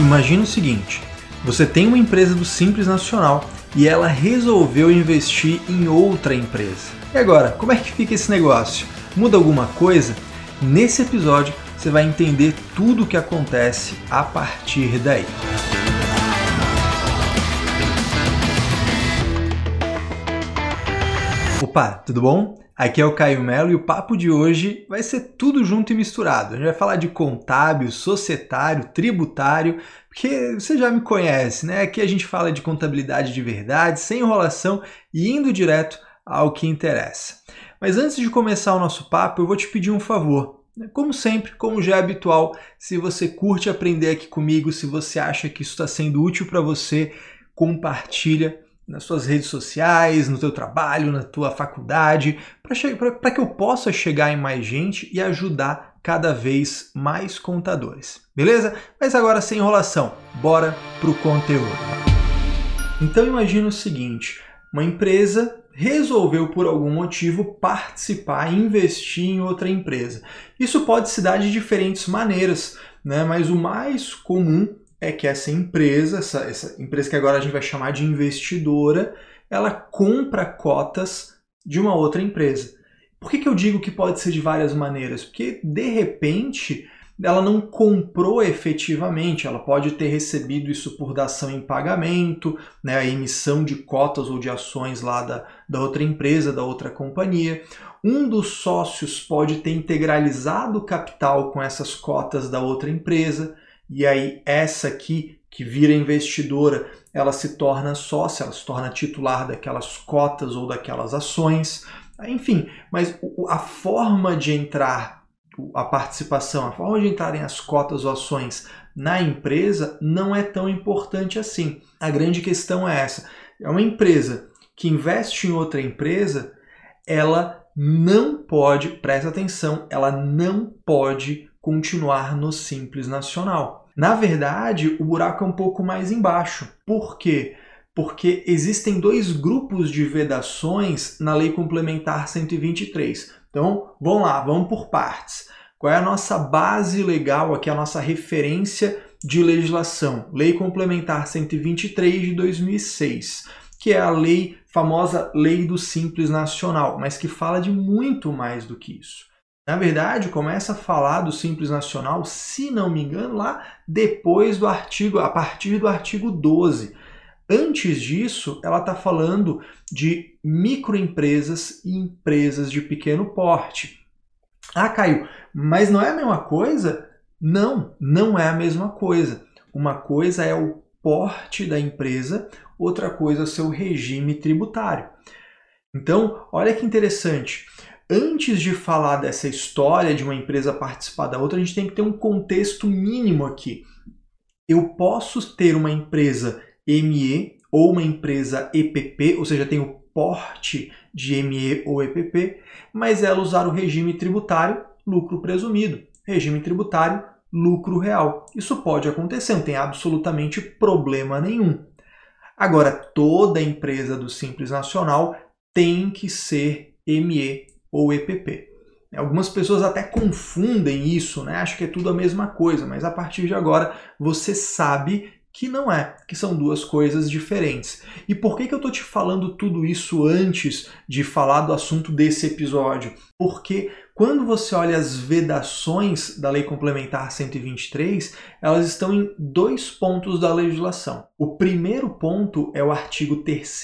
Imagina o seguinte: você tem uma empresa do Simples Nacional e ela resolveu investir em outra empresa. E agora, como é que fica esse negócio? Muda alguma coisa? Nesse episódio você vai entender tudo o que acontece a partir daí. Opa, tudo bom? Aqui é o Caio Melo e o papo de hoje vai ser tudo junto e misturado. A gente vai falar de contábil, societário, tributário, porque você já me conhece, né? Aqui a gente fala de contabilidade de verdade, sem enrolação e indo direto ao que interessa. Mas antes de começar o nosso papo, eu vou te pedir um favor. Como sempre, como já é habitual, se você curte aprender aqui comigo, se você acha que isso está sendo útil para você, compartilha nas suas redes sociais, no teu trabalho, na tua faculdade, para que eu possa chegar em mais gente e ajudar cada vez mais contadores. Beleza? Mas agora sem enrolação, bora pro conteúdo. Então imagina o seguinte, uma empresa resolveu por algum motivo participar, investir em outra empresa. Isso pode se dar de diferentes maneiras, né? mas o mais comum é que essa empresa, essa, essa empresa que agora a gente vai chamar de investidora, ela compra cotas de uma outra empresa. Por que, que eu digo que pode ser de várias maneiras? Porque de repente ela não comprou efetivamente, ela pode ter recebido isso por dação em pagamento, né, a emissão de cotas ou de ações lá da, da outra empresa, da outra companhia. Um dos sócios pode ter integralizado o capital com essas cotas da outra empresa e aí essa aqui que vira investidora, ela se torna sócia, ela se torna titular daquelas cotas ou daquelas ações, enfim, mas a forma de entrar a participação, a forma de entrarem as cotas ou ações na empresa não é tão importante assim. A grande questão é essa: é uma empresa que investe em outra empresa, ela não pode, presta atenção, ela não pode continuar no Simples Nacional. Na verdade, o buraco é um pouco mais embaixo. Por quê? Porque existem dois grupos de vedações na Lei Complementar 123. Então, vamos lá, vamos por partes. Qual é a nossa base legal aqui, a nossa referência de legislação? Lei Complementar 123 de 2006, que é a lei famosa Lei do Simples Nacional, mas que fala de muito mais do que isso. Na verdade, começa a falar do Simples Nacional, se não me engano, lá depois do artigo, a partir do artigo 12. Antes disso, ela está falando de microempresas e empresas de pequeno porte. Ah, Caio, mas não é a mesma coisa? Não, não é a mesma coisa. Uma coisa é o porte da empresa, outra coisa é o seu regime tributário. Então, olha que interessante antes de falar dessa história de uma empresa participar da outra, a gente tem que ter um contexto mínimo aqui. Eu posso ter uma empresa ME ou uma empresa EPP, ou seja, tem o porte de ME ou EPP, mas ela usar o regime tributário lucro presumido, regime tributário lucro real. Isso pode acontecer, não tem absolutamente problema nenhum. Agora, toda empresa do Simples Nacional tem que ser ME ou EPP. Algumas pessoas até confundem isso, né? Acham que é tudo a mesma coisa, mas a partir de agora você sabe que não é, que são duas coisas diferentes. E por que, que eu estou te falando tudo isso antes de falar do assunto desse episódio? Porque quando você olha as vedações da Lei Complementar 123, elas estão em dois pontos da legislação. O primeiro ponto é o artigo 3,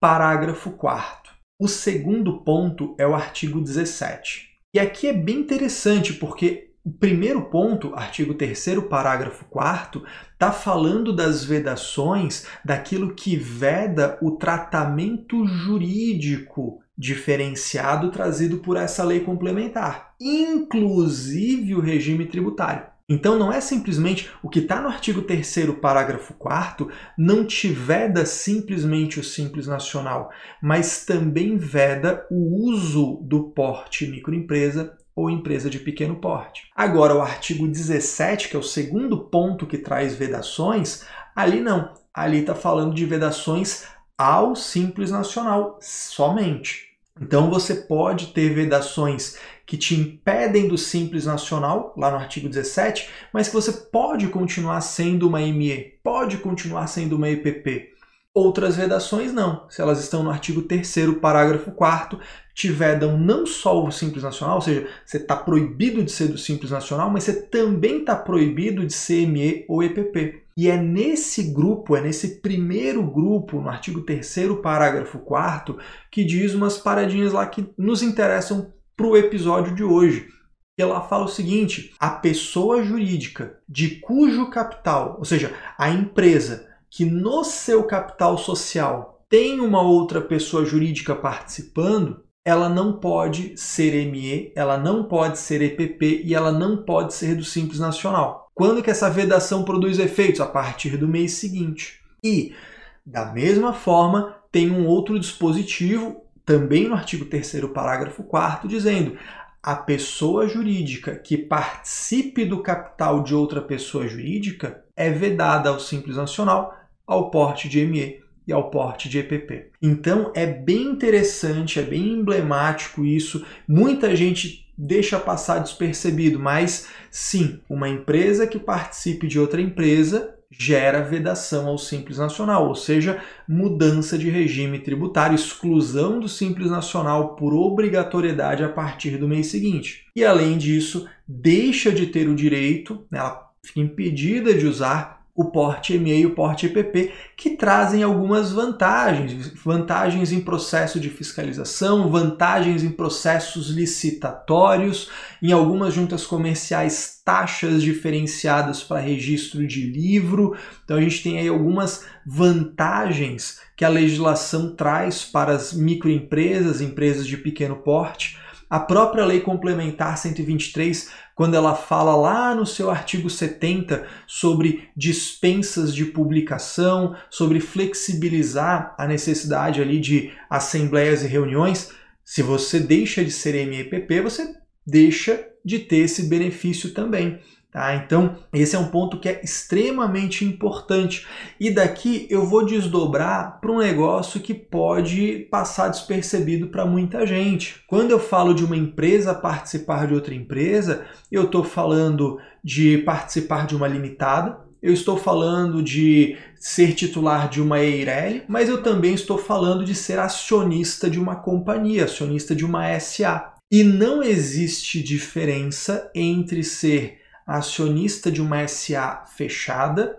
parágrafo 4. O segundo ponto é o artigo 17. E aqui é bem interessante porque o primeiro ponto, artigo 3 parágrafo 4 está falando das vedações daquilo que veda o tratamento jurídico diferenciado trazido por essa lei complementar, inclusive o regime tributário. Então não é simplesmente o que está no artigo 3 parágrafo 4 não te veda simplesmente o simples nacional, mas também veda o uso do porte microempresa ou empresa de pequeno porte. Agora, o artigo 17, que é o segundo ponto que traz vedações, ali não. Ali está falando de vedações ao simples nacional somente. Então você pode ter vedações que te impedem do Simples Nacional, lá no artigo 17, mas que você pode continuar sendo uma ME, pode continuar sendo uma EPP. Outras vedações não. Se elas estão no artigo 3 parágrafo 4 te vedam não só o Simples Nacional, ou seja, você está proibido de ser do Simples Nacional, mas você também está proibido de ser ME ou EPP. E é nesse grupo, é nesse primeiro grupo, no artigo 3 parágrafo 4 que diz umas paradinhas lá que nos interessam para o episódio de hoje. Ela fala o seguinte: a pessoa jurídica de cujo capital, ou seja, a empresa que no seu capital social tem uma outra pessoa jurídica participando, ela não pode ser ME, ela não pode ser EPP e ela não pode ser do Simples Nacional. Quando que essa vedação produz efeitos? A partir do mês seguinte. E, da mesma forma, tem um outro dispositivo, também no artigo 3 parágrafo 4 dizendo a pessoa jurídica que participe do capital de outra pessoa jurídica é vedada ao Simples Nacional ao porte de ME e ao porte de EPP. Então é bem interessante, é bem emblemático isso. Muita gente deixa passar despercebido, mas sim, uma empresa que participe de outra empresa gera vedação ao Simples Nacional, ou seja, mudança de regime tributário, exclusão do Simples Nacional por obrigatoriedade a partir do mês seguinte. E além disso, deixa de ter o direito, né, ela fica impedida de usar o porte EMEI e o porte EPP, que trazem algumas vantagens, vantagens em processo de fiscalização, vantagens em processos licitatórios, em algumas juntas comerciais taxas diferenciadas para registro de livro. Então a gente tem aí algumas vantagens que a legislação traz para as microempresas, empresas de pequeno porte. A própria Lei Complementar 123, quando ela fala lá no seu artigo 70 sobre dispensas de publicação, sobre flexibilizar a necessidade ali de assembleias e reuniões, se você deixa de ser MEPP, você deixa de ter esse benefício também. Tá? Então, esse é um ponto que é extremamente importante. E daqui eu vou desdobrar para um negócio que pode passar despercebido para muita gente. Quando eu falo de uma empresa participar de outra empresa, eu estou falando de participar de uma limitada, eu estou falando de ser titular de uma EIRELI, mas eu também estou falando de ser acionista de uma companhia, acionista de uma SA. E não existe diferença entre ser acionista de uma SA fechada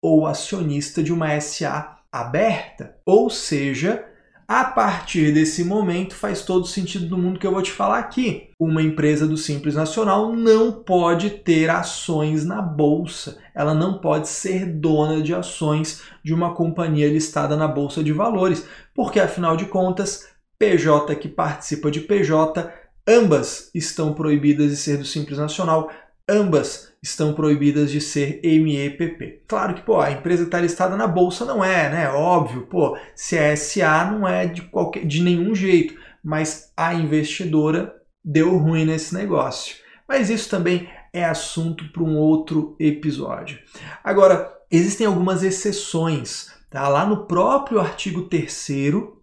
ou acionista de uma SA aberta. Ou seja, a partir desse momento faz todo sentido do mundo que eu vou te falar aqui. Uma empresa do Simples Nacional não pode ter ações na bolsa. Ela não pode ser dona de ações de uma companhia listada na bolsa de valores, porque afinal de contas, PJ que participa de PJ, ambas estão proibidas de ser do Simples Nacional, ambas estão proibidas de ser MEPP. Claro que, pô, a empresa está listada na bolsa não é, né? Óbvio, pô, se é SA não é de qualquer de nenhum jeito, mas a investidora deu ruim nesse negócio. Mas isso também é assunto para um outro episódio. Agora, existem algumas exceções, tá? Lá no próprio artigo 3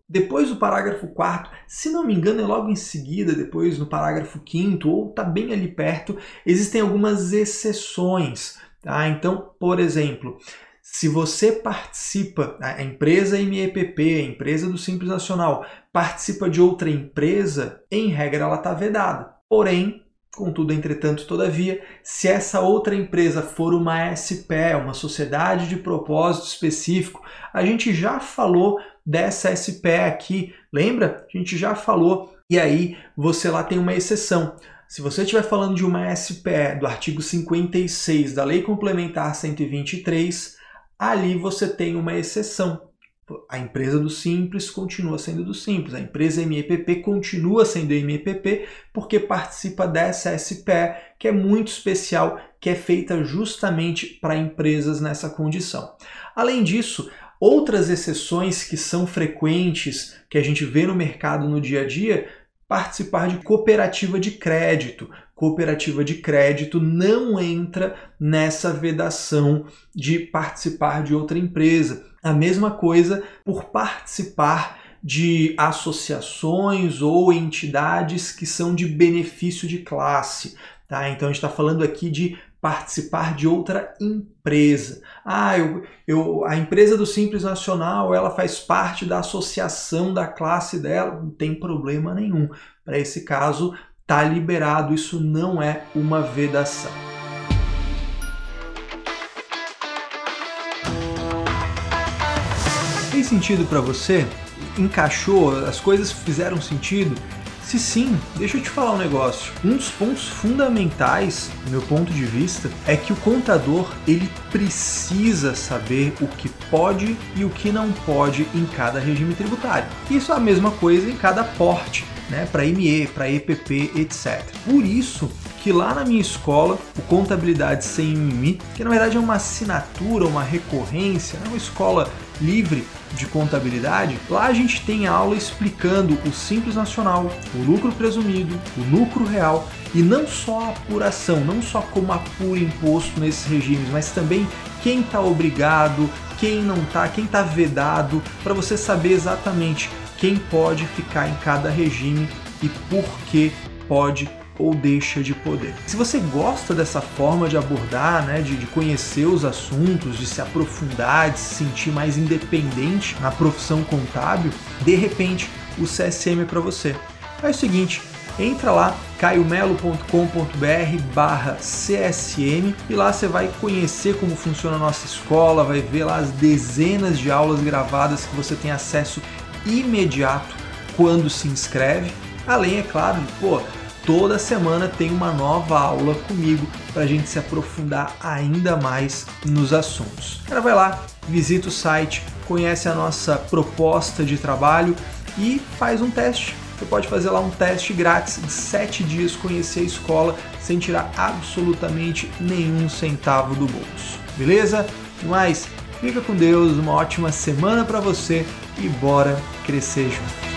depois do parágrafo 4, se não me engano, é logo em seguida, depois no parágrafo 5 ou está bem ali perto, existem algumas exceções. Tá? Então, por exemplo, se você participa, a empresa MEPP, a empresa do Simples Nacional, participa de outra empresa, em regra ela está vedada. Porém, Contudo, entretanto, todavia, se essa outra empresa for uma SPE, uma sociedade de propósito específico, a gente já falou dessa SPE aqui, lembra? A gente já falou. E aí você lá tem uma exceção. Se você estiver falando de uma SPE do artigo 56 da Lei Complementar 123, ali você tem uma exceção. A empresa do Simples continua sendo do Simples, a empresa MEPP continua sendo MEPP porque participa dessa SPE que é muito especial, que é feita justamente para empresas nessa condição. Além disso, outras exceções que são frequentes, que a gente vê no mercado no dia a dia, participar de cooperativa de crédito. Cooperativa de crédito não entra nessa vedação de participar de outra empresa. A mesma coisa por participar de associações ou entidades que são de benefício de classe. Tá? Então a gente está falando aqui de participar de outra empresa. Ah, eu, eu, a empresa do Simples Nacional ela faz parte da associação da classe dela, não tem problema nenhum. Para esse caso, tá liberado, isso não é uma vedação. Tem sentido para você? Encaixou? As coisas fizeram sentido? Se sim, deixa eu te falar um negócio. Um dos pontos fundamentais, do meu ponto de vista, é que o contador ele precisa saber o que pode e o que não pode em cada regime tributário. Isso é a mesma coisa em cada porte, né? Para ME, para EPP, etc. Por isso que lá na minha escola, o Contabilidade Sem Mimi, que na verdade é uma assinatura, uma recorrência, é uma escola livre de contabilidade, lá a gente tem aula explicando o Simples Nacional, o lucro presumido, o lucro real e não só a apuração, não só como apura imposto nesses regimes, mas também quem está obrigado, quem não está, quem está vedado, para você saber exatamente quem pode ficar em cada regime e por que pode ou deixa de poder. Se você gosta dessa forma de abordar, né, de, de conhecer os assuntos, de se aprofundar, de se sentir mais independente na profissão contábil, de repente o CSM é para você. É o seguinte, entra lá caiomelo.com.br barra CSM e lá você vai conhecer como funciona a nossa escola, vai ver lá as dezenas de aulas gravadas que você tem acesso imediato quando se inscreve. Além, é claro, de, pô, toda semana tem uma nova aula comigo para a gente se aprofundar ainda mais nos assuntos. Cara, vai lá, visita o site, conhece a nossa proposta de trabalho e faz um teste. Você pode fazer lá um teste grátis de 7 dias, conhecer a escola sem tirar absolutamente nenhum centavo do bolso. Beleza? Mas fica com Deus, uma ótima semana para você e bora crescer junto.